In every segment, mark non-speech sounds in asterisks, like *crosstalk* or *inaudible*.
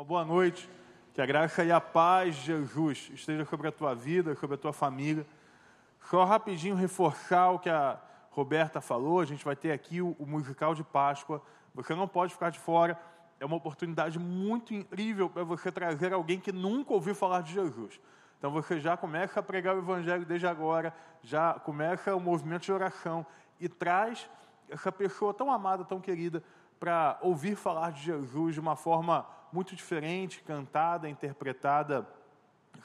Uma boa noite. Que a graça e a paz de Jesus esteja sobre a tua vida, sobre a tua família. Só rapidinho reforçar o que a Roberta falou. A gente vai ter aqui o, o musical de Páscoa. Você não pode ficar de fora. É uma oportunidade muito incrível para você trazer alguém que nunca ouviu falar de Jesus. Então você já começa a pregar o Evangelho desde agora, já começa o movimento de oração e traz essa pessoa tão amada, tão querida, para ouvir falar de Jesus de uma forma muito diferente, cantada, interpretada.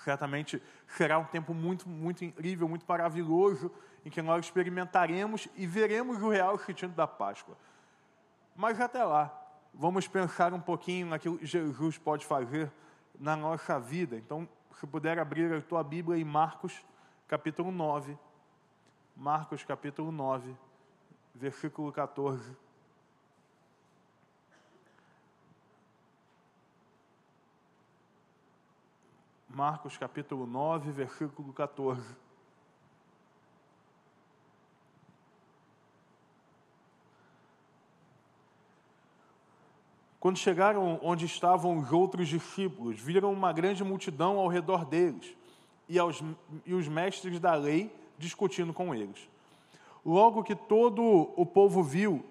Certamente será um tempo muito, muito incrível, muito maravilhoso, em que nós experimentaremos e veremos o real sentido da Páscoa. Mas até lá, vamos pensar um pouquinho naquilo que Jesus pode fazer na nossa vida. Então, se puder abrir a tua Bíblia em Marcos, capítulo 9. Marcos, capítulo 9, versículo 14. Marcos capítulo 9, versículo 14. Quando chegaram onde estavam os outros discípulos, viram uma grande multidão ao redor deles e, aos, e os mestres da lei discutindo com eles. Logo que todo o povo viu,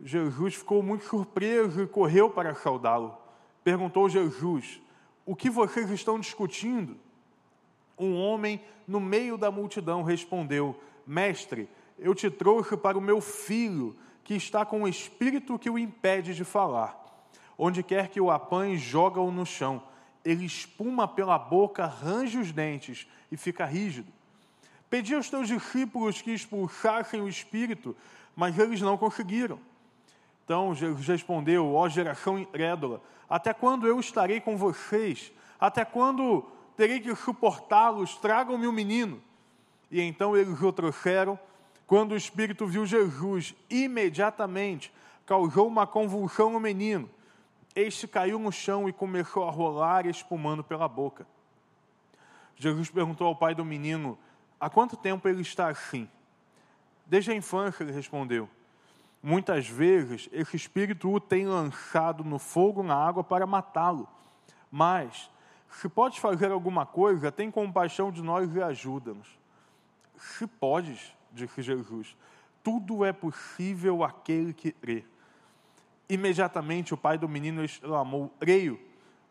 Jesus ficou muito surpreso e correu para saudá-lo. Perguntou Jesus: o que vocês estão discutindo? Um homem no meio da multidão respondeu: Mestre, eu te trouxe para o meu filho, que está com um espírito que o impede de falar. Onde quer que o apanhe, joga-o no chão. Ele espuma pela boca, range os dentes e fica rígido. Pedi aos teus discípulos que expulsassem o espírito, mas eles não conseguiram. Então Jesus respondeu: Ó geração incrédula, até quando eu estarei com vocês? Até quando terei que suportá-los? Tragam-me o um menino. E então eles o trouxeram. Quando o espírito viu Jesus, imediatamente causou uma convulsão no menino. Este caiu no chão e começou a rolar, espumando pela boca. Jesus perguntou ao pai do menino: Há quanto tempo ele está assim? Desde a infância, ele respondeu. Muitas vezes, esse espírito o tem lançado no fogo, na água, para matá-lo. Mas, se podes fazer alguma coisa, tem compaixão de nós e ajuda-nos. Se podes, disse Jesus, tudo é possível àquele que crê. Imediatamente o pai do menino exclamou: Creio,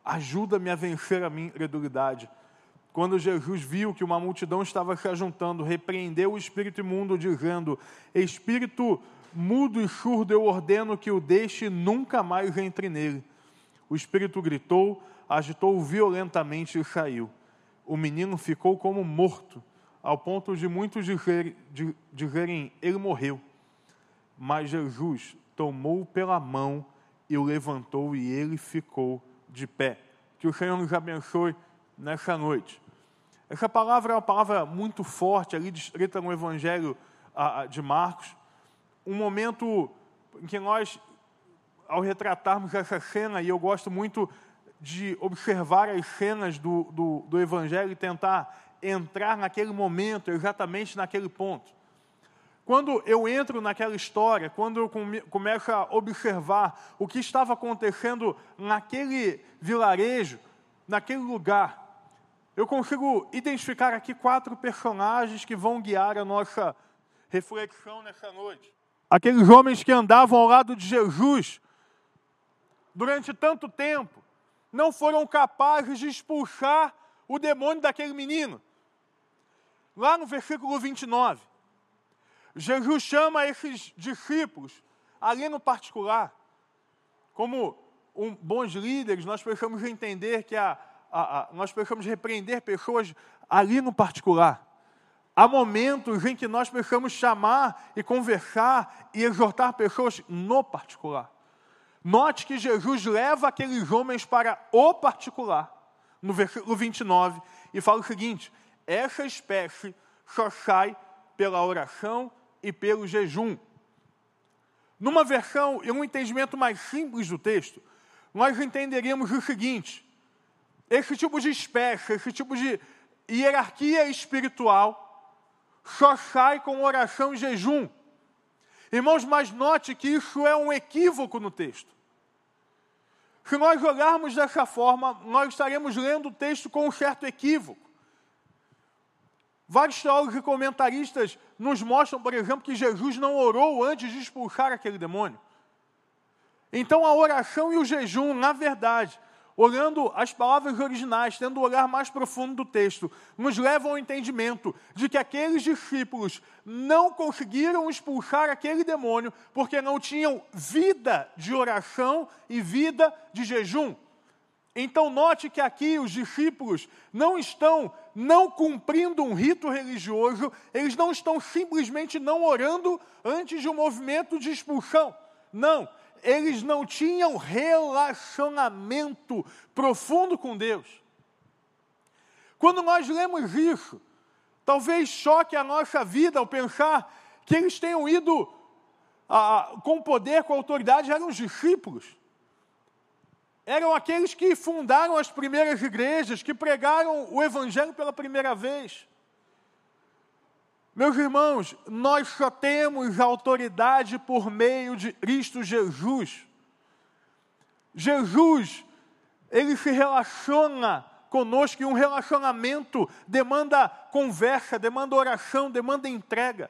ajuda-me a vencer a minha incredulidade. Quando Jesus viu que uma multidão estava se ajuntando, repreendeu o espírito imundo, dizendo: Espírito mudo e surdo, eu ordeno que o deixe e nunca mais entre nele. O espírito gritou, agitou violentamente e saiu. O menino ficou como morto, ao ponto de muitos dizerem, ele morreu. Mas Jesus tomou pela mão e o levantou e ele ficou de pé. Que o Senhor nos abençoe nessa noite. Essa palavra é uma palavra muito forte, ali descrita no Evangelho de Marcos um momento em que nós, ao retratarmos essa cena, e eu gosto muito de observar as cenas do, do, do Evangelho e tentar entrar naquele momento, exatamente naquele ponto. Quando eu entro naquela história, quando eu come, começo a observar o que estava acontecendo naquele vilarejo, naquele lugar, eu consigo identificar aqui quatro personagens que vão guiar a nossa reflexão nessa noite aqueles homens que andavam ao lado de Jesus durante tanto tempo, não foram capazes de expulsar o demônio daquele menino. Lá no versículo 29, Jesus chama esses discípulos, ali no particular, como um, bons líderes, nós precisamos entender que a, a, a, nós precisamos repreender pessoas ali no particular. Há momentos em que nós precisamos chamar e conversar e exortar pessoas no particular. Note que Jesus leva aqueles homens para o particular, no versículo 29, e fala o seguinte: essa espécie só sai pela oração e pelo jejum. Numa versão e um entendimento mais simples do texto, nós entenderíamos o seguinte: esse tipo de espécie, esse tipo de hierarquia espiritual, sai com oração e jejum. Irmãos, mas note que isso é um equívoco no texto. Se nós olharmos dessa forma, nós estaremos lendo o texto com um certo equívoco. Vários teólogos e comentaristas nos mostram, por exemplo, que Jesus não orou antes de expulsar aquele demônio. Então, a oração e o jejum, na verdade, olhando as palavras originais, tendo o olhar mais profundo do texto, nos levam ao entendimento de que aqueles discípulos não conseguiram expulsar aquele demônio porque não tinham vida de oração e vida de jejum. Então, note que aqui os discípulos não estão não cumprindo um rito religioso, eles não estão simplesmente não orando antes de um movimento de expulsão. Não, eles não tinham relacionamento profundo com Deus. Quando nós lemos isso, talvez choque a nossa vida ao pensar que eles tenham ido ah, com poder, com autoridade, eram os discípulos. Eram aqueles que fundaram as primeiras igrejas, que pregaram o Evangelho pela primeira vez. Meus irmãos, nós só temos autoridade por meio de Cristo Jesus. Jesus, ele se relaciona conosco e um relacionamento demanda conversa, demanda oração, demanda entrega.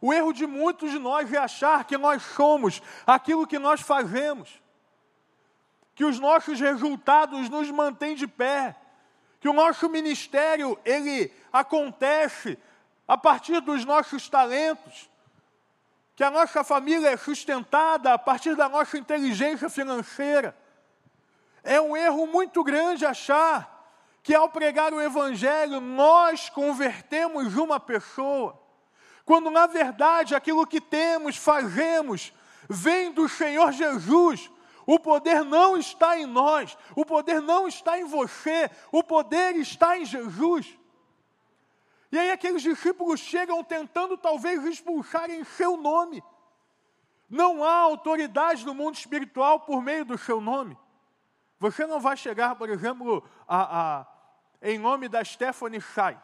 O erro de muitos de nós é achar que nós somos aquilo que nós fazemos, que os nossos resultados nos mantêm de pé, que o nosso ministério ele acontece a partir dos nossos talentos, que a nossa família é sustentada a partir da nossa inteligência financeira. É um erro muito grande achar que ao pregar o Evangelho nós convertemos uma pessoa, quando na verdade aquilo que temos, fazemos, vem do Senhor Jesus. O poder não está em nós, o poder não está em você, o poder está em Jesus. E aí aqueles discípulos chegam tentando talvez expulsar em seu nome. Não há autoridade no mundo espiritual por meio do seu nome. Você não vai chegar, por exemplo, a, a, em nome da Stephanie sai.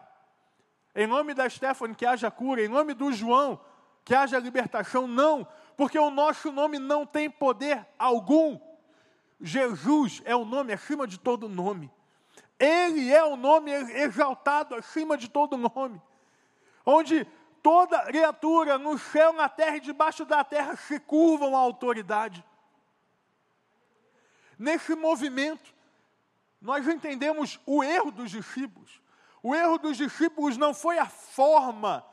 Em nome da Stephanie que haja cura, em nome do João que haja libertação, não, porque o nosso nome não tem poder algum. Jesus é o nome acima de todo nome. Ele é o nome exaltado acima de todo nome, onde toda criatura no céu, na terra e debaixo da terra se curvam à autoridade. Nesse movimento, nós entendemos o erro dos discípulos. O erro dos discípulos não foi a forma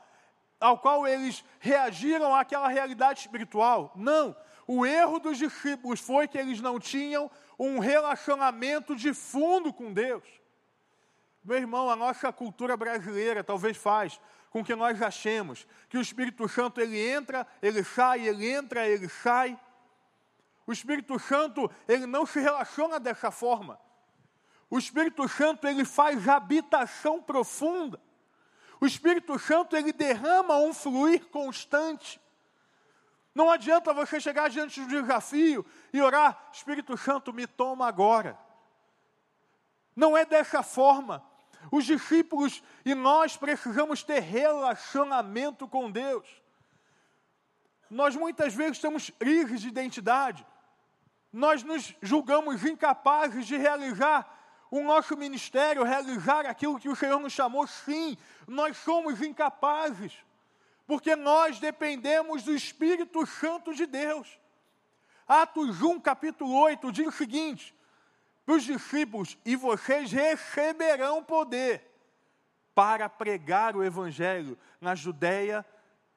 ao qual eles reagiram àquela realidade espiritual. Não. O erro dos discípulos foi que eles não tinham um relacionamento de fundo com Deus. Meu irmão, a nossa cultura brasileira talvez faz com que nós achemos que o Espírito Santo ele entra, ele sai, ele entra, ele sai. O Espírito Santo ele não se relaciona dessa forma. O Espírito Santo ele faz habitação profunda. O Espírito Santo ele derrama um fluir constante. Não adianta você chegar diante do desafio e orar, Espírito Santo, me toma agora. Não é dessa forma. Os discípulos e nós precisamos ter relacionamento com Deus. Nós muitas vezes temos crises de identidade. Nós nos julgamos incapazes de realizar o nosso ministério, realizar aquilo que o Senhor nos chamou. Sim, nós somos incapazes, porque nós dependemos do Espírito Santo de Deus. Atos 1, capítulo 8, diz o seguinte: para os discípulos: e vocês receberão poder para pregar o Evangelho na Judéia,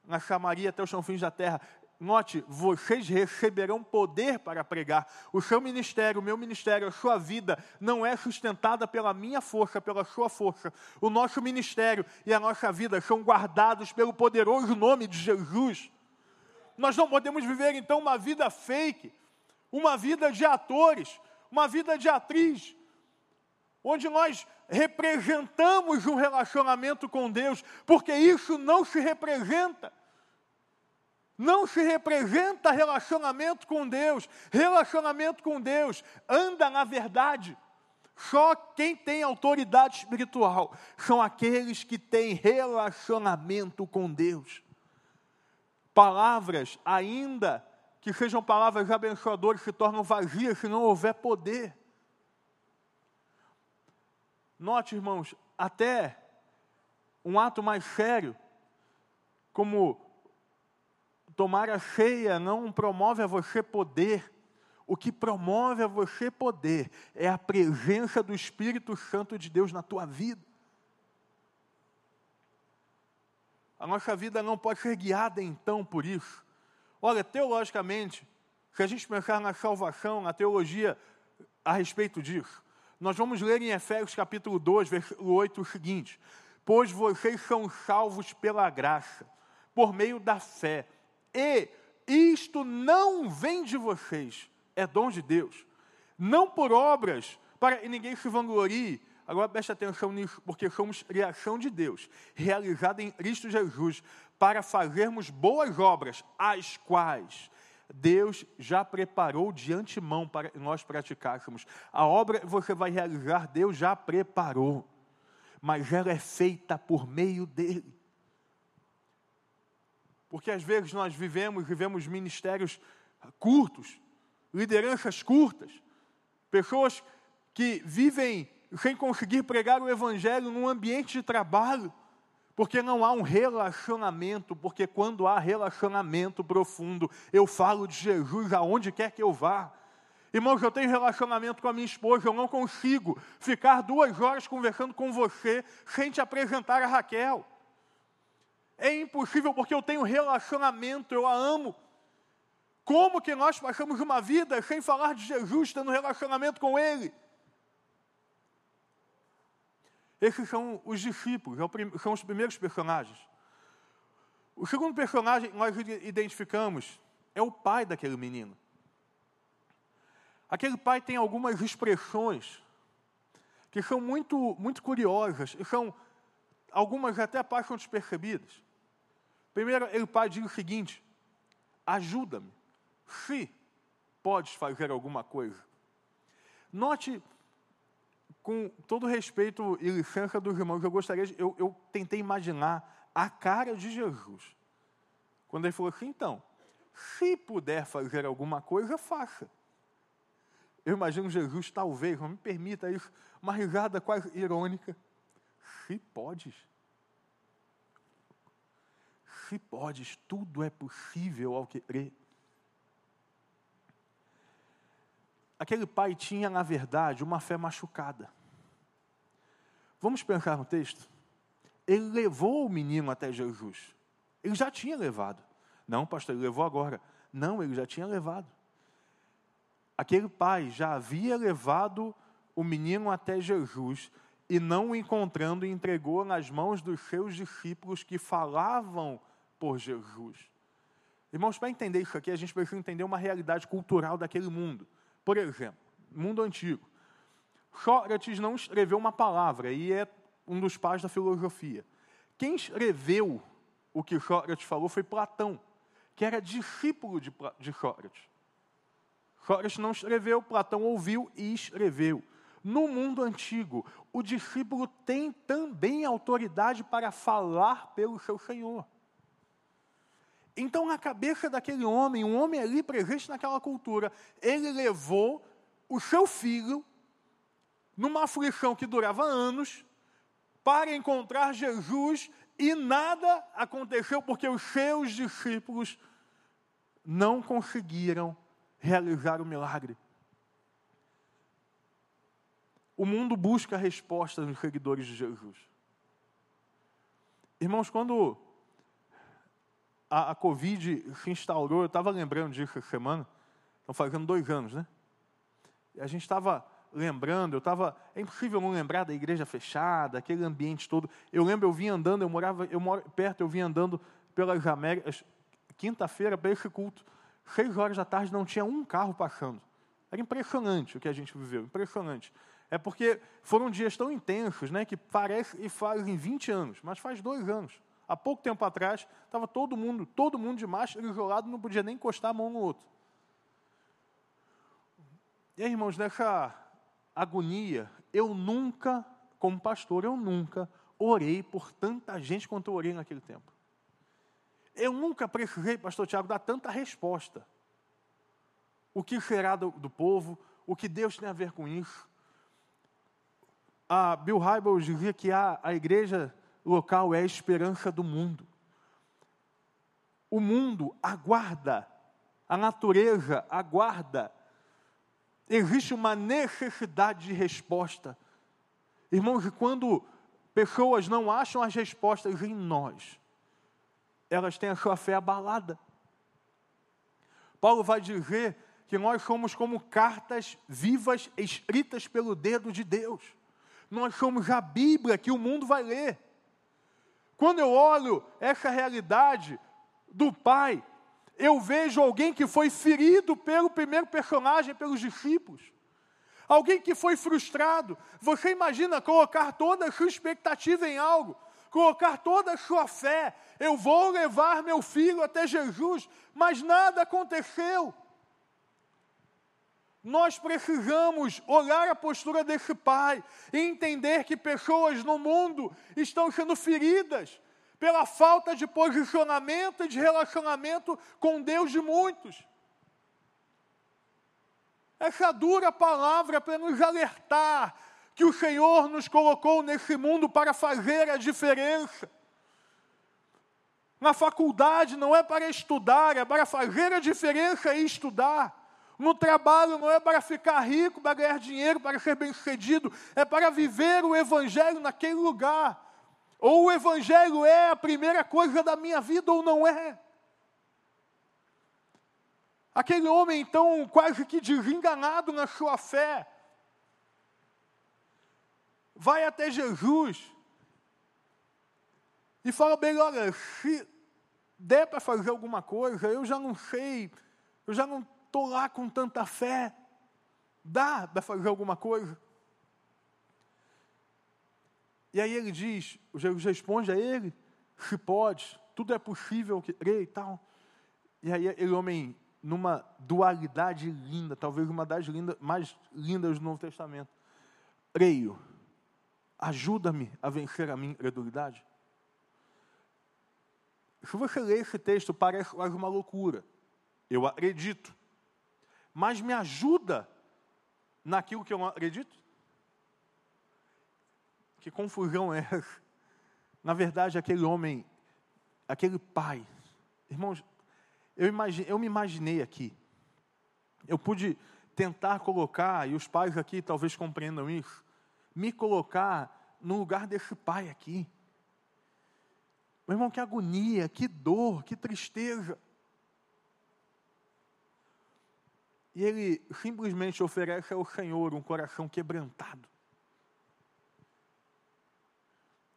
na Samaria até os confins da terra. Note, vocês receberão poder para pregar. O seu ministério, o meu ministério, a sua vida não é sustentada pela minha força, pela sua força. O nosso ministério e a nossa vida são guardados pelo poderoso nome de Jesus. Nós não podemos viver então uma vida fake, uma vida de atores, uma vida de atriz, onde nós representamos um relacionamento com Deus, porque isso não se representa. Não se representa relacionamento com Deus. Relacionamento com Deus anda na verdade. Só quem tem autoridade espiritual são aqueles que têm relacionamento com Deus. Palavras ainda que sejam palavras abençoadoras se tornam vazias se não houver poder. Note, irmãos, até um ato mais sério, como tomar a ceia, não promove a você poder. O que promove a você poder é a presença do Espírito Santo de Deus na tua vida. A nossa vida não pode ser guiada então por isso. Olha, teologicamente, se a gente pensar na salvação, na teologia a respeito disso, nós vamos ler em Efésios capítulo 2, versículo 8 o seguinte: Pois vocês são salvos pela graça, por meio da fé, e isto não vem de vocês, é dom de Deus, não por obras, para que ninguém se vanglorie. Agora preste atenção nisso, porque somos criação de Deus, realizada em Cristo Jesus, para fazermos boas obras, as quais Deus já preparou de antemão para nós praticássemos. A obra que você vai realizar, Deus já preparou, mas ela é feita por meio dele. Porque às vezes nós vivemos, vivemos ministérios curtos, lideranças curtas, pessoas que vivem sem conseguir pregar o Evangelho num ambiente de trabalho, porque não há um relacionamento, porque quando há relacionamento profundo, eu falo de Jesus aonde quer que eu vá. Irmãos, eu tenho relacionamento com a minha esposa, eu não consigo ficar duas horas conversando com você sem te apresentar a Raquel. É impossível porque eu tenho relacionamento, eu a amo. Como que nós passamos uma vida sem falar de Jesus, tendo relacionamento com Ele? Esses são os discípulos, é são os primeiros personagens. O segundo personagem que nós identificamos é o pai daquele menino. Aquele pai tem algumas expressões que são muito, muito curiosas, e são algumas até passam despercebidas. Primeiro, ele pai diz o seguinte: ajuda-me se podes fazer alguma coisa. Note, com todo respeito e licença dos irmãos, eu gostaria, de, eu, eu tentei imaginar a cara de Jesus. Quando ele falou assim, então, se puder fazer alguma coisa, faça. Eu imagino Jesus, talvez, não me permita isso, uma risada quase irônica. Se podes. Se podes, tudo é possível ao que crê. Aquele pai tinha, na verdade, uma fé machucada. Vamos pensar no texto? Ele levou o menino até Jesus. Ele já tinha levado. Não, pastor, ele levou agora. Não, ele já tinha levado. Aquele pai já havia levado o menino até Jesus e não o encontrando, entregou nas mãos dos seus discípulos que falavam por Jesus. Irmãos, para entender isso aqui, a gente precisa entender uma realidade cultural daquele mundo. Por exemplo, mundo antigo. Sócrates não escreveu uma palavra e é um dos pais da filosofia. Quem escreveu o que Sócrates falou foi Platão, que era discípulo de, de Sócrates. Sócrates não escreveu, Platão ouviu e escreveu. No mundo antigo, o discípulo tem também autoridade para falar pelo seu Senhor. Então, na cabeça daquele homem, um homem ali presente naquela cultura, ele levou o seu filho numa aflição que durava anos para encontrar Jesus e nada aconteceu porque os seus discípulos não conseguiram realizar o milagre. O mundo busca respostas nos seguidores de Jesus. Irmãos, quando a, a Covid se instaurou, eu estava lembrando disso essa semana, estão fazendo dois anos, né? A gente estava lembrando, eu estava. É impossível não lembrar da igreja fechada, aquele ambiente todo. Eu lembro, eu vinha andando, eu morava, eu moro perto, eu vinha andando pelas Américas, quinta-feira, para esse culto, seis horas da tarde, não tinha um carro passando. Era impressionante o que a gente viveu, impressionante. É porque foram dias tão intensos, né, que parece e fazem 20 anos, mas faz dois anos. Há pouco tempo atrás, estava todo mundo, todo mundo de máscara isolado, não podia nem encostar a mão no outro. E aí, irmãos, nessa agonia, eu nunca, como pastor, eu nunca orei por tanta gente quanto eu orei naquele tempo. Eu nunca precisei, pastor Tiago, dar tanta resposta o que será do, do povo, o que Deus tem a ver com isso. A Bill Hybels dizia que a, a igreja local é a esperança do mundo. O mundo aguarda, a natureza aguarda. Existe uma necessidade de resposta. Irmãos, quando pessoas não acham as respostas em nós, elas têm a sua fé abalada. Paulo vai dizer que nós somos como cartas vivas escritas pelo dedo de Deus. Nós somos a Bíblia que o mundo vai ler. Quando eu olho essa realidade do Pai, eu vejo alguém que foi ferido pelo primeiro personagem, pelos discípulos. Alguém que foi frustrado. Você imagina colocar toda a sua expectativa em algo, colocar toda a sua fé. Eu vou levar meu filho até Jesus, mas nada aconteceu. Nós precisamos olhar a postura desse pai e entender que pessoas no mundo estão sendo feridas pela falta de posicionamento e de relacionamento com Deus de muitos. Essa dura palavra para nos alertar que o Senhor nos colocou nesse mundo para fazer a diferença. Na faculdade não é para estudar, é para fazer a diferença e estudar. No trabalho não é para ficar rico, para ganhar dinheiro, para ser bem-sucedido, é para viver o Evangelho naquele lugar. Ou o Evangelho é a primeira coisa da minha vida ou não é. Aquele homem, então, quase que desenganado na sua fé, vai até Jesus e fala bem: olha, se der para fazer alguma coisa, eu já não sei, eu já não estou lá com tanta fé. Dá para fazer alguma coisa? E aí ele diz, Jesus responde a ele, se pode, tudo é possível crê e tal. E aí aquele homem, numa dualidade linda, talvez uma das lindas, mais lindas do Novo Testamento, creio, ajuda-me a vencer a minha incredulidade. Se você ler esse texto, parece quase uma loucura. Eu acredito mas me ajuda naquilo que eu acredito? Que confusão é essa? Na verdade, aquele homem, aquele pai, irmãos, eu, imagine, eu me imaginei aqui, eu pude tentar colocar, e os pais aqui talvez compreendam isso, me colocar no lugar desse pai aqui. Meu irmão, que agonia, que dor, que tristeza. E ele simplesmente oferece ao Senhor um coração quebrantado.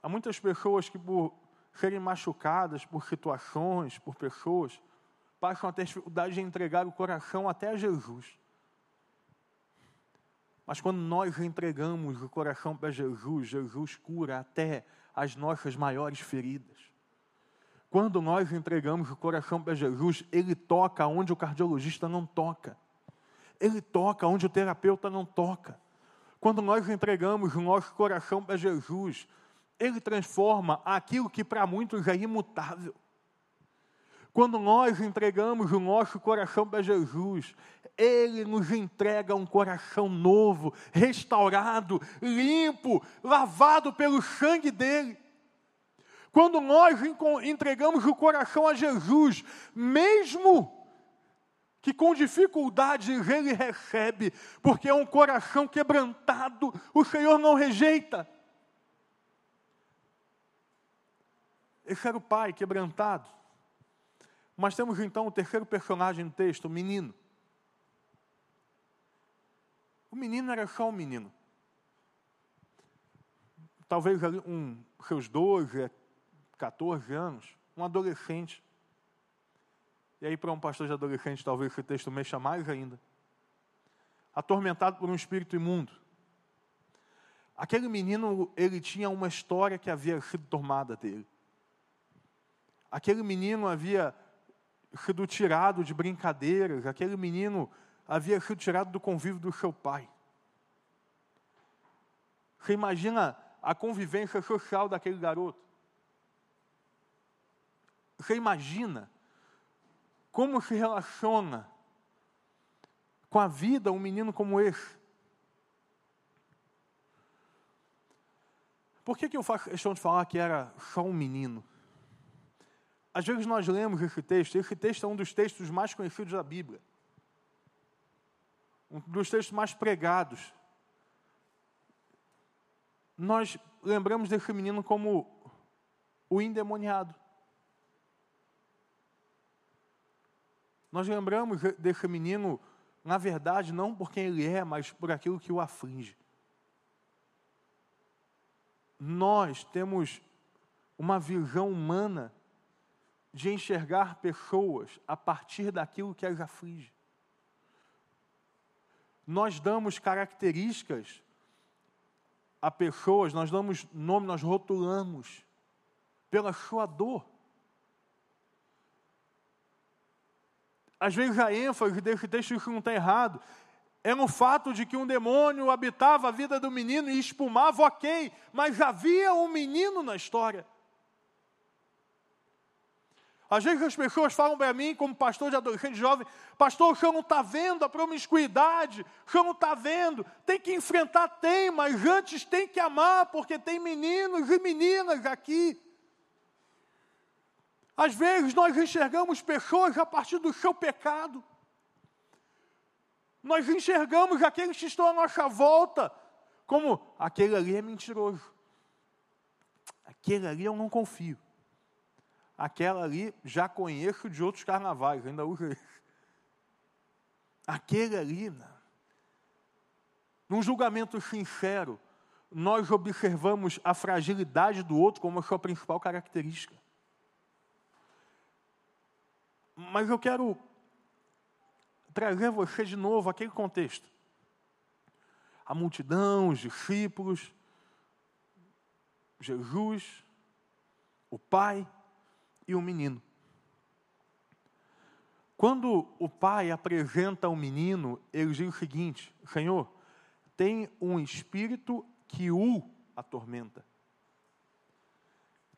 Há muitas pessoas que, por serem machucadas por situações, por pessoas, passam a ter dificuldade de entregar o coração até a Jesus. Mas quando nós entregamos o coração para Jesus, Jesus cura até as nossas maiores feridas. Quando nós entregamos o coração para Jesus, Ele toca onde o cardiologista não toca. Ele toca onde o terapeuta não toca. Quando nós entregamos o nosso coração para Jesus, Ele transforma aquilo que para muitos é imutável. Quando nós entregamos o nosso coração para Jesus, Ele nos entrega um coração novo, restaurado, limpo, lavado pelo sangue dEle. Quando nós entregamos o coração a Jesus, mesmo que com dificuldade ele recebe, porque é um coração quebrantado, o Senhor não rejeita. Esse era o pai quebrantado. Mas temos então o terceiro personagem no texto, o menino. O menino era só um menino. Talvez um, seus 12, 14 anos, um adolescente. E aí, para um pastor de adolescente, talvez esse texto mexa mais ainda. Atormentado por um espírito imundo. Aquele menino, ele tinha uma história que havia sido tomada dele. Aquele menino havia sido tirado de brincadeiras, aquele menino havia sido tirado do convívio do seu pai. Você imagina a convivência social daquele garoto? Você imagina como se relaciona com a vida um menino como esse? Por que, que eu faço questão de falar que era só um menino? Às vezes nós lemos esse texto, esse texto é um dos textos mais conhecidos da Bíblia, um dos textos mais pregados. Nós lembramos desse menino como o endemoniado. Nós lembramos desse menino, na verdade, não por quem ele é, mas por aquilo que o aflige. Nós temos uma visão humana de enxergar pessoas a partir daquilo que as aflige. Nós damos características a pessoas, nós damos nome, nós rotulamos pela sua dor. Às vezes a ênfase desse texto, isso não está errado, é no fato de que um demônio habitava a vida do menino e espumava, ok, mas havia um menino na história. Às vezes as pessoas falam para mim, como pastor de adolescente jovem, pastor, o senhor não está vendo a promiscuidade, o senhor não está vendo, tem que enfrentar, tem, mas antes tem que amar, porque tem meninos e meninas aqui. Às vezes nós enxergamos pessoas a partir do seu pecado. Nós enxergamos aqueles que estão à nossa volta como aquele ali é mentiroso. Aquele ali eu não confio aquela ali já conheço de outros carnavais, ainda uso esse. Aquele ali, né? num julgamento sincero, nós observamos a fragilidade do outro como a sua principal característica. Mas eu quero trazer você de novo aquele contexto. A multidão, os discípulos, Jesus, o Pai, e um menino. Quando o pai apresenta o menino, ele diz o seguinte: Senhor, tem um espírito que o atormenta.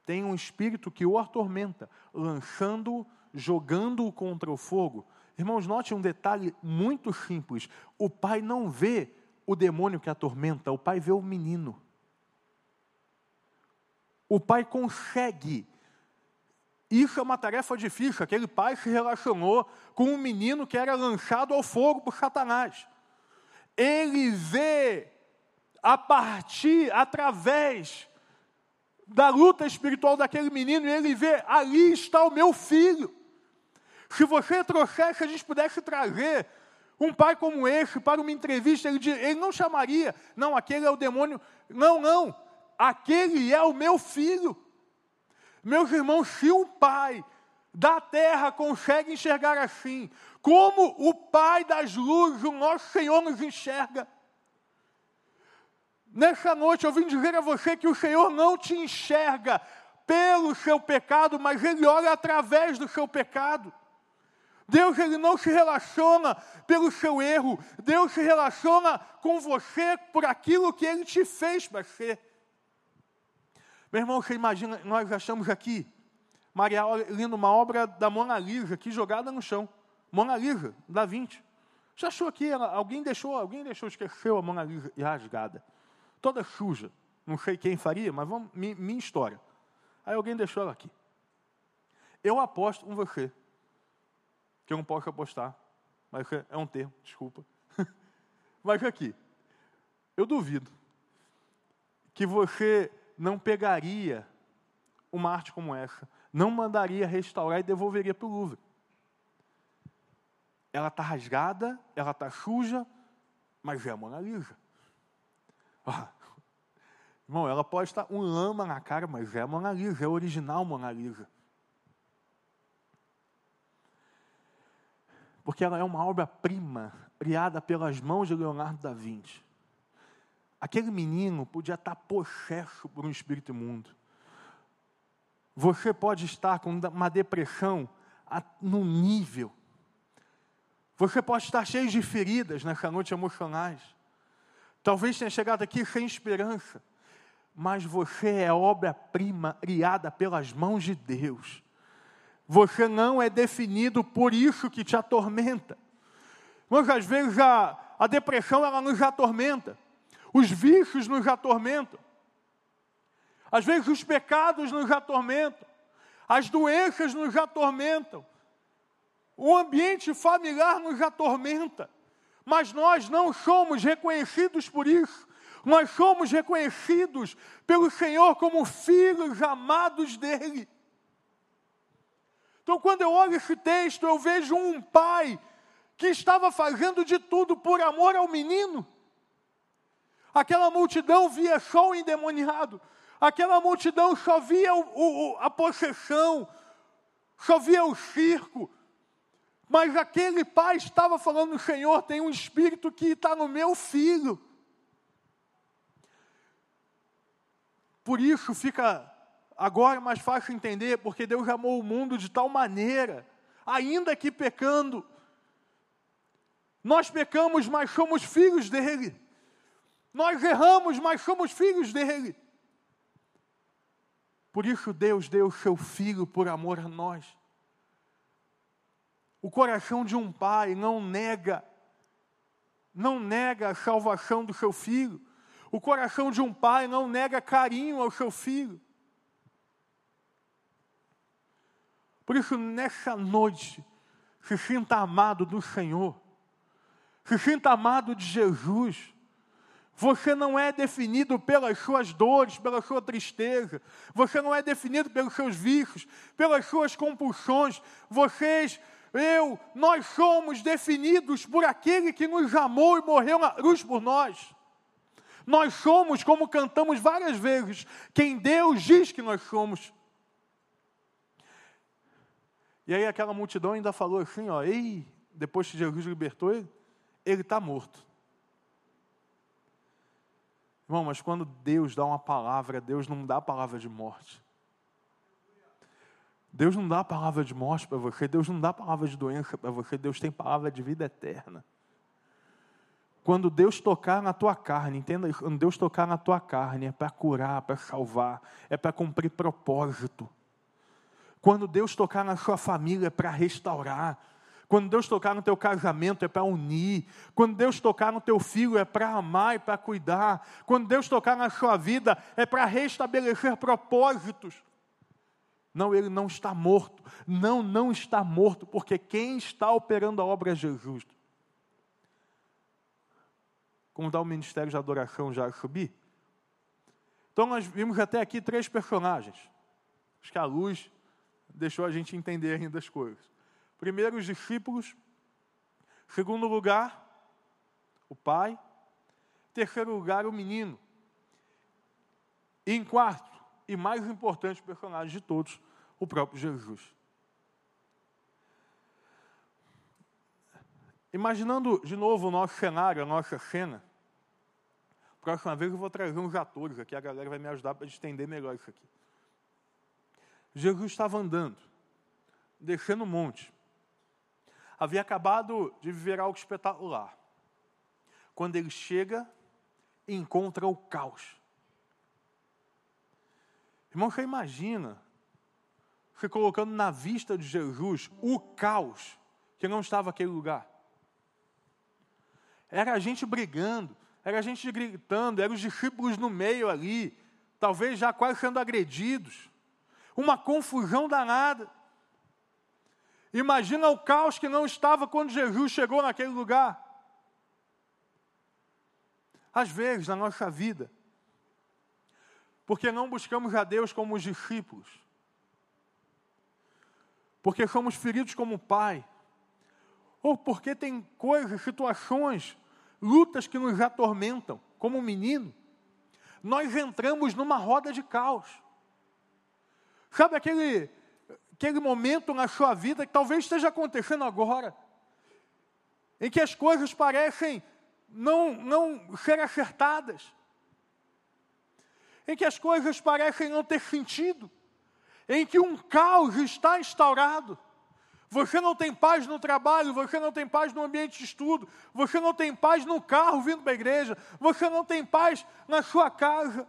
Tem um espírito que o atormenta, lançando, jogando-o contra o fogo. Irmãos, note um detalhe muito simples: o pai não vê o demônio que atormenta, o pai vê o menino. O pai consegue isso é uma tarefa difícil. Aquele pai se relacionou com um menino que era lançado ao fogo por Satanás. Ele vê a partir, através da luta espiritual daquele menino, ele vê: ali está o meu filho. Se você trouxesse, a gente pudesse trazer um pai como esse para uma entrevista, ele, ele não chamaria, não, aquele é o demônio. Não, não, aquele é o meu filho. Meus irmãos, se o Pai da terra consegue enxergar assim, como o Pai das luzes, o nosso Senhor, nos enxerga. Nessa noite eu vim dizer a você que o Senhor não te enxerga pelo seu pecado, mas Ele olha através do seu pecado. Deus ele não se relaciona pelo seu erro, Deus se relaciona com você por aquilo que Ele te fez para ser. Meu irmão, você imagina, nós achamos aqui, Maria lendo uma obra da Mona Lisa, aqui jogada no chão. Mona Lisa, da Vinci. Você achou aqui, alguém deixou, alguém deixou, esqueceu a Mona Lisa e rasgada. Toda suja. Não sei quem faria, mas vamos, minha história. Aí alguém deixou ela aqui. Eu aposto com você, que eu não posso apostar, mas é um termo, desculpa. *laughs* mas aqui, eu duvido que você não pegaria uma arte como essa, não mandaria restaurar e devolveria para o Louvre. Ela está rasgada, ela está suja, mas é a Mona Lisa. *laughs* Ah, irmão, ela pode estar um lama na cara, mas é a Mona Lisa, é a original Mona Lisa. Porque ela é uma obra-prima criada pelas mãos de Leonardo da Vinci. Aquele menino podia estar possesso por um espírito imundo. Você pode estar com uma depressão no nível. Você pode estar cheio de feridas nessa noite emocionais. Talvez tenha chegado aqui sem esperança. Mas você é obra-prima criada pelas mãos de Deus. Você não é definido por isso que te atormenta. Muitas vezes a, a depressão ela nos atormenta, os vícios nos atormentam, às vezes os pecados nos atormentam, as doenças nos atormentam, o ambiente familiar nos atormenta, mas nós não somos reconhecidos por isso. Nós somos reconhecidos pelo Senhor como filhos amados dele. Então, quando eu olho esse texto, eu vejo um pai que estava fazendo de tudo por amor ao menino. Aquela multidão via só o endemoniado, aquela multidão só via o, o, a possessão, só via o circo, mas aquele pai estava falando: Senhor, tem um espírito que está no meu filho. Por isso fica agora mais fácil entender, porque Deus amou o mundo de tal maneira, ainda que pecando. Nós pecamos, mas somos filhos dele. Nós erramos, mas somos filhos dele. Por isso Deus deu o seu filho por amor a nós. O coração de um pai não nega, não nega a salvação do seu filho. O coração de um pai não nega carinho ao seu filho. Por isso, nessa noite, se sinta amado do Senhor, se sinta amado de Jesus. Você não é definido pelas suas dores, pela sua tristeza. Você não é definido pelos seus vícios, pelas suas compulsões. Vocês eu, nós somos definidos por aquele que nos amou e morreu na cruz por nós. Nós somos, como cantamos várias vezes, quem Deus diz que nós somos. E aí aquela multidão ainda falou assim, ó, ei, depois que Jesus libertou ele, ele está morto. Irmão, mas quando Deus dá uma palavra, Deus não dá a palavra de morte. Deus não dá a palavra de morte para você, Deus não dá a palavra de doença para você, Deus tem palavra de vida eterna. Quando Deus tocar na tua carne, entenda quando Deus tocar na tua carne é para curar, para salvar, é para cumprir propósito. Quando Deus tocar na sua família é para restaurar. Quando Deus tocar no teu casamento é para unir. Quando Deus tocar no teu filho é para amar e para cuidar. Quando Deus tocar na sua vida é para restabelecer propósitos. Não, ele não está morto. Não, não está morto, porque quem está operando a obra é Jesus. Como dá o ministério de adoração já subir? Então nós vimos até aqui três personagens. Acho que a luz deixou a gente entender ainda as coisas. Primeiro, os discípulos. Segundo lugar, o pai. Terceiro lugar, o menino. E em quarto, e mais importante personagem de todos, o próprio Jesus. Imaginando de novo o nosso cenário, a nossa cena, próxima vez eu vou trazer uns atores aqui, a galera vai me ajudar para entender melhor isso aqui. Jesus estava andando, descendo o monte. Havia acabado de viver algo espetacular. Quando ele chega, encontra o caos. Irmão, você imagina foi colocando na vista de Jesus o caos que não estava naquele lugar. Era a gente brigando, era a gente gritando, eram os discípulos no meio ali, talvez já quase sendo agredidos. Uma confusão danada. Imagina o caos que não estava quando Jesus chegou naquele lugar. Às vezes, na nossa vida, porque não buscamos a Deus como os discípulos, porque somos feridos como pai, ou porque tem coisas, situações, lutas que nos atormentam, como um menino, nós entramos numa roda de caos. Sabe aquele, aquele momento na sua vida que talvez esteja acontecendo agora, em que as coisas parecem não, não ser acertadas, em que as coisas parecem não ter sentido, em que um caos está instaurado. Você não tem paz no trabalho, você não tem paz no ambiente de estudo, você não tem paz no carro vindo para a igreja, você não tem paz na sua casa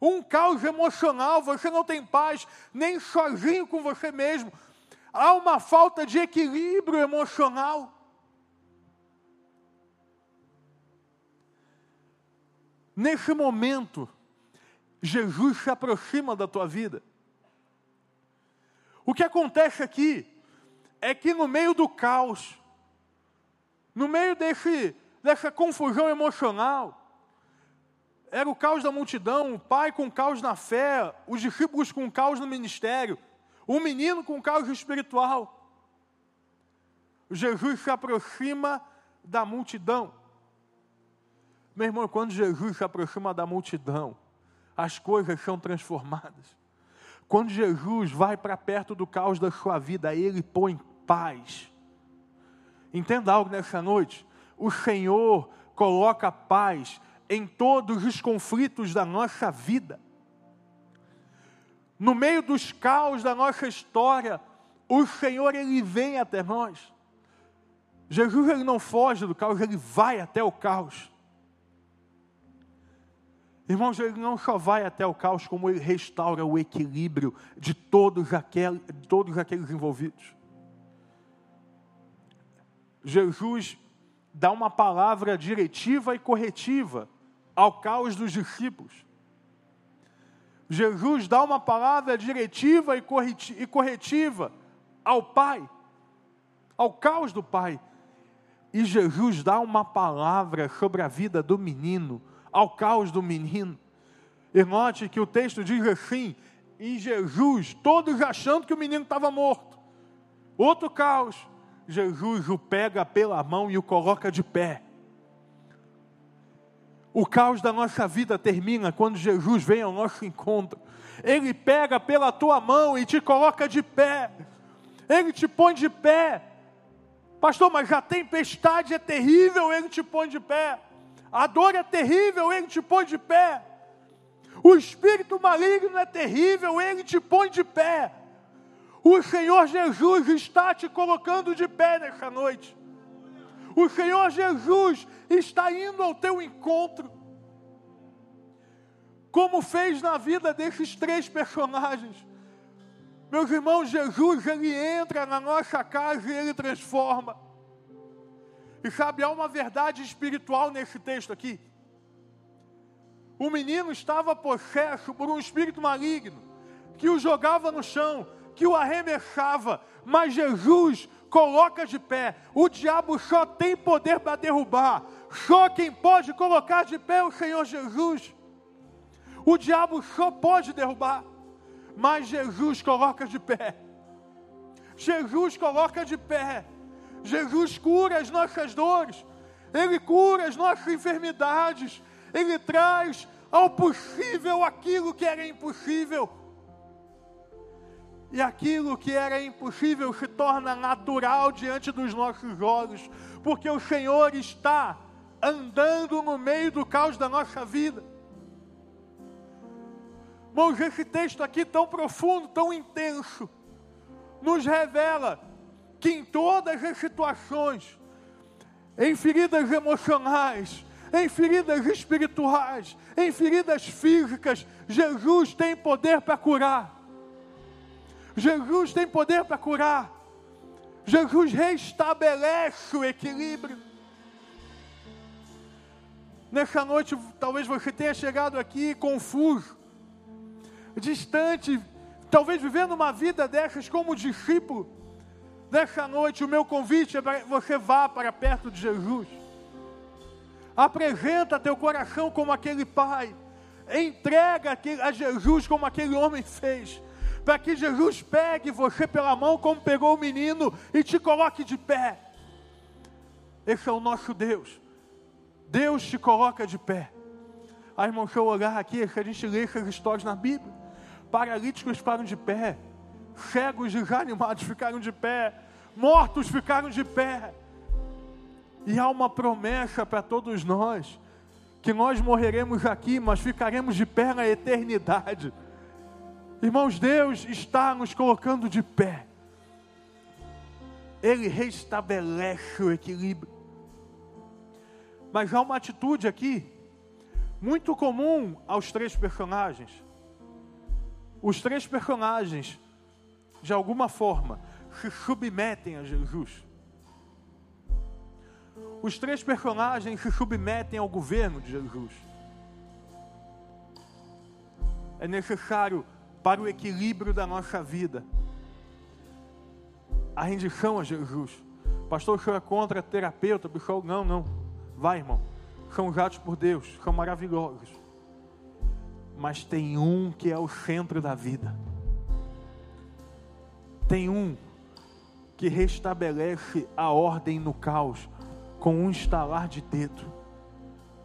um caos emocional, você não tem paz nem sozinho com você mesmo. Há uma falta de equilíbrio emocional. Neste momento, Jesus se aproxima da tua vida. O que acontece aqui é que no meio do caos, no meio desse, dessa confusão emocional, era o caos da multidão, o pai com caos na fé, os discípulos com caos no ministério, o menino com caos espiritual. Jesus se aproxima da multidão. Meu irmão, quando Jesus se aproxima da multidão, as coisas são transformadas. Quando Jesus vai para perto do caos da sua vida, ele põe paz. Entenda algo nessa noite. O Senhor coloca paz em todos os conflitos da nossa vida. No meio dos caos da nossa história, o Senhor ele vem até nós. Jesus ele não foge do caos, ele vai até o caos. Irmãos, ele não só vai até o caos, como ele restaura o equilíbrio de todos, aquel, de todos aqueles envolvidos. Jesus dá uma palavra diretiva e corretiva ao caos dos discípulos. Jesus dá uma palavra diretiva e corretiva ao Pai, ao caos do Pai. E Jesus dá uma palavra sobre a vida do menino, ao caos do menino. E note que o texto diz assim: em Jesus, todos achando que o menino estava morto. Outro caos, Jesus o pega pela mão e o coloca de pé. O caos da nossa vida termina quando Jesus vem ao nosso encontro. Ele pega pela tua mão e te coloca de pé. Ele te põe de pé. Pastor, mas a tempestade é terrível, ele te põe de pé. A dor é terrível, ele te põe de pé. O espírito maligno é terrível, ele te põe de pé. O Senhor Jesus está te colocando de pé nessa noite. O Senhor Jesus está indo ao teu encontro. Como fez na vida desses três personagens. Meus irmãos, Jesus, ele entra na nossa casa e ele transforma. E sabe, há uma verdade espiritual nesse texto aqui. O menino estava possesso por um espírito maligno que o jogava no chão, que o arremessava, mas Jesus coloca de pé. O diabo só tem poder para derrubar. Só quem pode colocar de pé o Senhor Jesus. O diabo só pode derrubar, mas Jesus coloca de pé. Jesus coloca de pé. Jesus cura as nossas dores. Ele cura as nossas enfermidades. Ele traz ao possível aquilo que era impossível. E aquilo que era impossível se torna natural diante dos nossos olhos, porque o Senhor está andando no meio do caos da nossa vida. Irmãos, esse texto aqui tão profundo, tão intenso, nos revela que em todas as situações, em feridas emocionais, em feridas espirituais, em feridas físicas, Jesus tem poder para curar. Jesus tem poder para curar. Jesus restabelece o equilíbrio. Nessa noite, talvez você tenha chegado aqui confuso, distante, talvez vivendo uma vida dessas como discípulo. Nessa noite, o meu convite é para você vá para perto de Jesus. Apresenta teu coração como aquele pai. Entrega a Jesus como aquele homem fez para que Jesus pegue você pela mão, como pegou o menino, e te coloque de pé. Esse é o nosso Deus. Deus te coloca de pé. Ah, irmão, se eu olhar aqui, se a gente lê essas histórias na Bíblia, paralíticos ficaram de pé, cegos desanimados ficaram de pé, mortos ficaram de pé. E há uma promessa para todos nós, que nós morreremos aqui, mas ficaremos de pé na eternidade. Irmãos, Deus está nos colocando de pé. Ele restabelece o equilíbrio. Mas há uma atitude aqui, muito comum aos três personagens. Os três personagens, de alguma forma, se submetem a Jesus. Os três personagens se submetem ao governo de Jesus. é necessário para o equilíbrio da nossa vida. A rendição a Jesus. Pastor, o senhor é contra terapeuta? Pessoal, não, não. Vai, irmão. São usados por Deus, são maravilhosos. Mas tem um que é o centro da vida. Tem um que restabelece a ordem no caos com um estalar de dedo.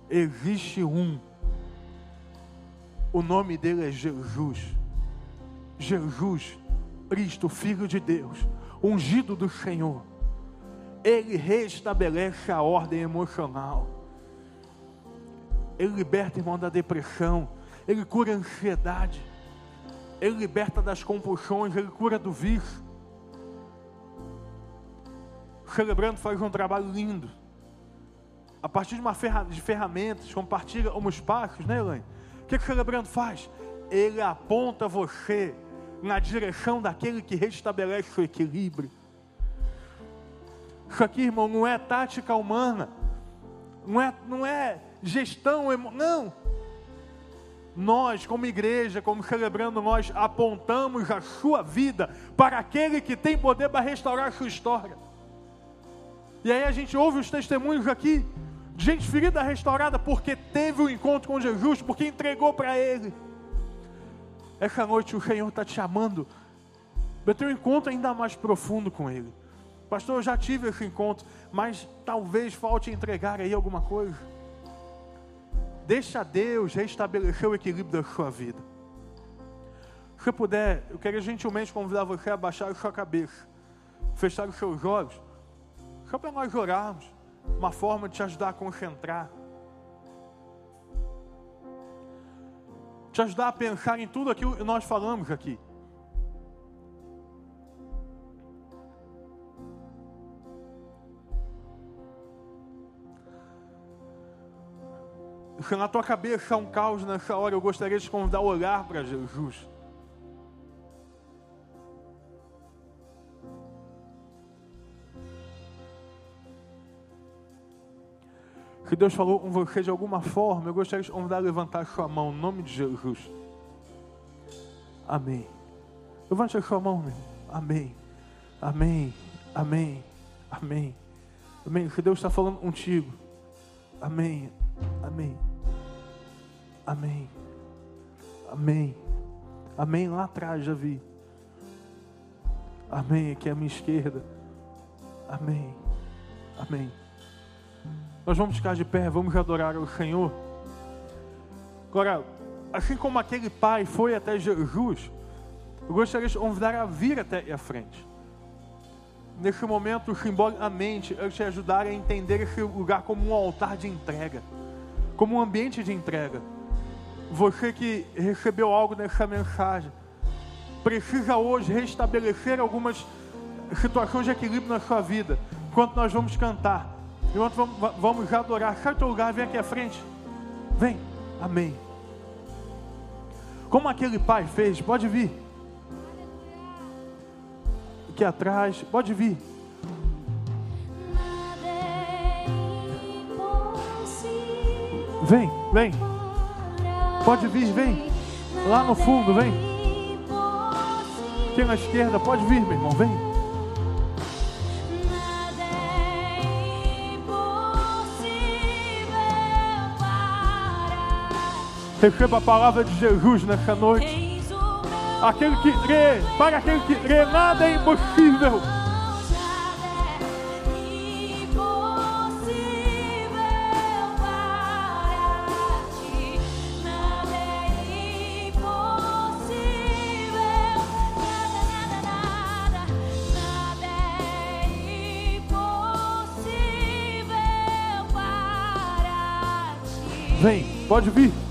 Existe um. O nome dele é Jesus. Jesus, Cristo, Filho de Deus, ungido do Senhor. Ele restabelece a ordem emocional. Ele liberta, irmão, da depressão. Ele cura a ansiedade. Ele liberta das compulsões. Ele cura do vício. Celebrando faz um trabalho lindo. A partir de uma ferra, de ferramentas, compartilha os passos, né, Elaine? O que, que o Celebrando faz? Ele aponta você na direção daquele que restabelece o equilíbrio. Isso aqui, irmão, não é tática humana, não é, não é gestão, não. Nós, como igreja, como celebrando, nós apontamos a sua vida para aquele que tem poder para restaurar a sua história. E aí a gente ouve os testemunhos aqui, de gente ferida restaurada porque teve o um encontro com Jesus, porque entregou para Ele. Essa noite o Senhor está te chamando para ter um encontro ainda mais profundo com Ele. Pastor, eu já tive esse encontro, mas talvez falte entregar aí alguma coisa. Deixa Deus restabelecer o equilíbrio da sua vida. Se puder, eu queria gentilmente convidar você a baixar a sua cabeça, fechar os seus olhos, só para nós orarmos, uma forma de te ajudar a concentrar. te ajudar a pensar em tudo aquilo que nós falamos aqui. Se *laughs* na tua cabeça há um caos nessa hora, eu gostaria de te convidar a olhar para Jesus. que Deus falou com você de alguma forma, eu gostaria de convidar a levantar a sua mão, em nome de Jesus. Amém. Levante a sua mão, meu. Amém. Amém. Amém. Amém. Amém. Que Deus está falando contigo. Amém. Amém. Amém. Amém. Amém. Lá atrás já vi. Amém. Aqui à minha esquerda. Amém. Amém. Nós vamos ficar de pé, vamos adorar o Senhor. Agora, assim como aquele pai foi até Jesus, eu gostaria de convidar a vir até a frente. Nesse momento, simbolicamente, eu te ajudar a entender esse lugar como um altar de entrega, como um ambiente de entrega. Você que recebeu algo nessa mensagem, precisa hoje restabelecer algumas situações de equilíbrio na sua vida, enquanto nós vamos cantar. Enquanto vamos, vamos adorar, sai teu lugar, vem aqui à frente. Vem. Amém. Como aquele pai fez, pode vir. Aqui atrás, pode vir. Vem, vem. Pode vir, vem. Lá no fundo, vem. Aqui na esquerda, pode vir, meu irmão, vem. Receba a palavra de Jesus nessa noite. Aquele que crê, para aquele que crê, nada é impossível. Vem, pode vir.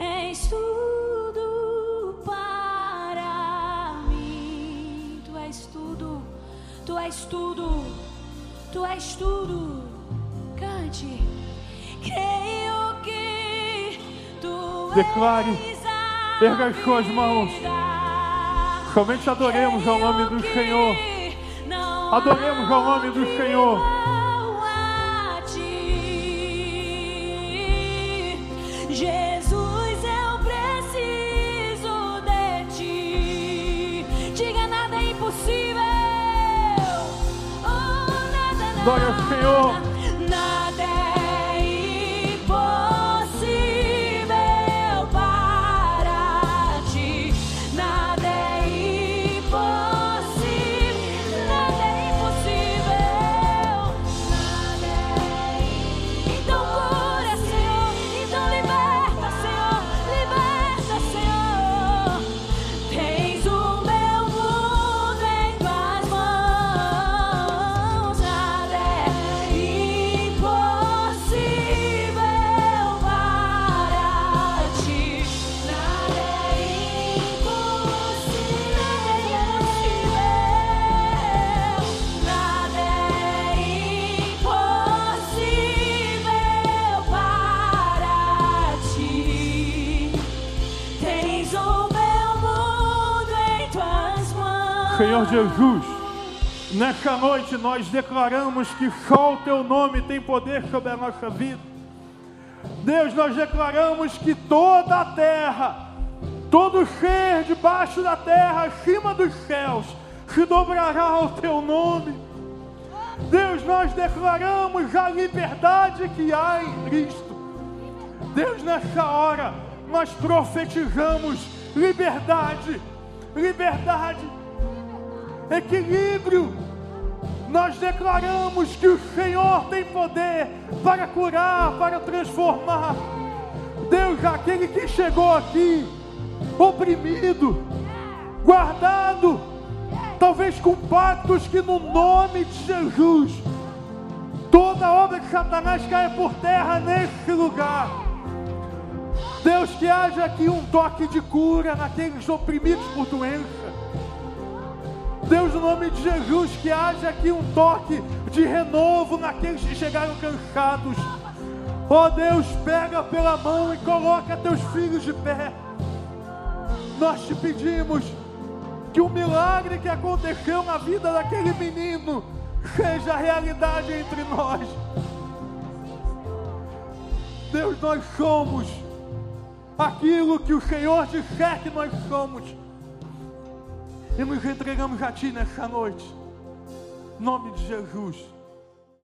Declare. Erga as suas mãos. Somente adoremos ao nome do Senhor. Adoremos ao nome do Senhor. Jesus, eu preciso de ti. Diga nada é impossível. Oh. Glória ao Senhor. Senhor Jesus, nessa noite nós declaramos que só o Teu nome tem poder sobre a nossa vida. Deus, nós declaramos que toda a terra, todo ser debaixo da terra, acima dos céus, se dobrará ao Teu nome. Deus, nós declaramos a liberdade que há em Cristo. Deus, nessa hora, nós profetizamos liberdade, liberdade, equilíbrio. Nós declaramos que o Senhor tem poder para curar, para transformar. Deus, aquele que chegou aqui, oprimido, guardado, talvez com pactos que no nome de Jesus, toda obra de Satanás caia por terra nesse lugar. Deus, que haja aqui um toque de cura naqueles oprimidos por doença. Deus, no nome de Jesus, que haja aqui um toque de renovo naqueles que chegaram cansados. Ó Deus, pega pela mão e coloca teus filhos de pé. Nós te pedimos que o milagre que aconteceu na vida daquele menino seja realidade entre nós. Deus, nós somos aquilo que o Senhor disser que nós somos. E nos entregamos a Ti nessa noite. Em nome de Jesus.